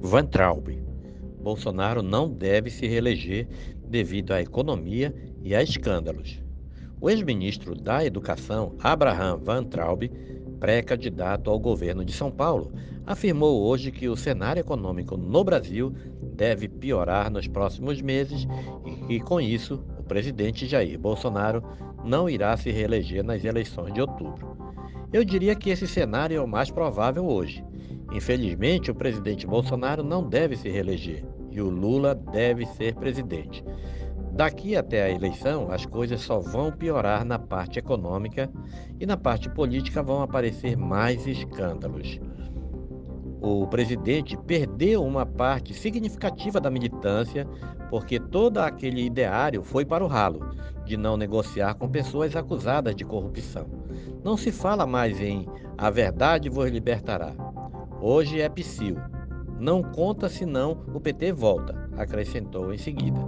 Van Traub. Bolsonaro não deve se reeleger devido à economia e a escândalos. O ex-ministro da Educação, Abraham Van Traub, pré-candidato ao governo de São Paulo, afirmou hoje que o cenário econômico no Brasil deve piorar nos próximos meses e que, com isso, o presidente Jair Bolsonaro não irá se reeleger nas eleições de outubro. Eu diria que esse cenário é o mais provável hoje. Infelizmente, o presidente Bolsonaro não deve se reeleger e o Lula deve ser presidente. Daqui até a eleição, as coisas só vão piorar na parte econômica e na parte política vão aparecer mais escândalos. O presidente perdeu uma parte significativa da militância porque todo aquele ideário foi para o ralo de não negociar com pessoas acusadas de corrupção. Não se fala mais em a verdade vos libertará. Hoje é psil. Não conta senão o PT volta, acrescentou em seguida.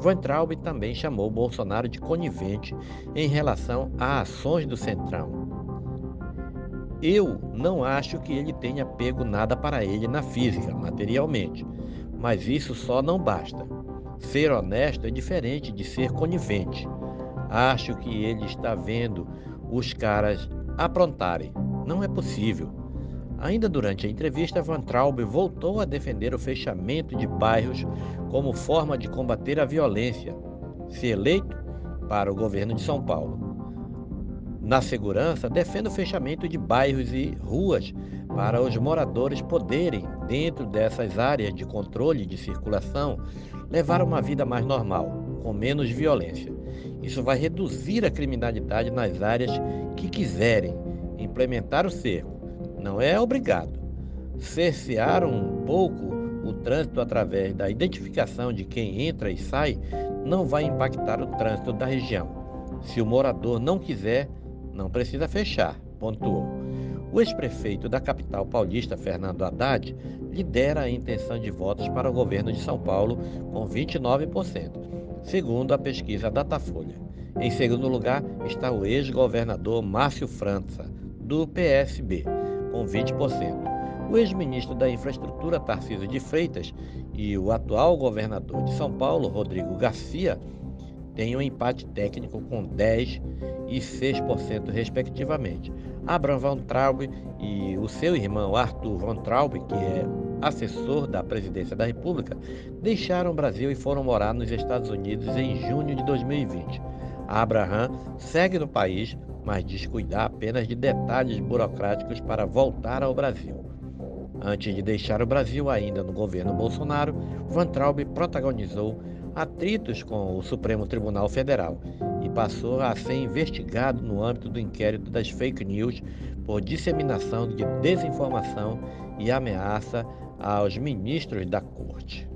Van Traub também chamou Bolsonaro de conivente em relação a ações do Centrão. Eu não acho que ele tenha pego nada para ele na física, materialmente, mas isso só não basta. Ser honesto é diferente de ser conivente. Acho que ele está vendo os caras aprontarem. Não é possível. Ainda durante a entrevista, Van Traub voltou a defender o fechamento de bairros como forma de combater a violência, se eleito para o governo de São Paulo. Na segurança, defende o fechamento de bairros e ruas para os moradores poderem, dentro dessas áreas de controle de circulação, levar uma vida mais normal, com menos violência. Isso vai reduzir a criminalidade nas áreas que quiserem implementar o cerco não é obrigado. Cercear um pouco o trânsito através da identificação de quem entra e sai não vai impactar o trânsito da região. Se o morador não quiser, não precisa fechar, pontuou. O ex-prefeito da capital paulista, Fernando Haddad, lidera a intenção de votos para o governo de São Paulo com 29%, segundo a pesquisa Datafolha. Em segundo lugar está o ex-governador Márcio França, do PSB, com 20%. O ex-ministro da Infraestrutura, Tarcísio de Freitas, e o atual governador de São Paulo, Rodrigo Garcia, têm um empate técnico com 10% e 6%, respectivamente. Abraham Van Traub e o seu irmão Arthur Van Traub, que é assessor da presidência da República, deixaram o Brasil e foram morar nos Estados Unidos em junho de 2020. Abraham segue no país mas descuidar apenas de detalhes burocráticos para voltar ao Brasil. Antes de deixar o Brasil, ainda no governo Bolsonaro, Van Traub protagonizou atritos com o Supremo Tribunal Federal e passou a ser investigado no âmbito do inquérito das fake news por disseminação de desinformação e ameaça aos ministros da corte.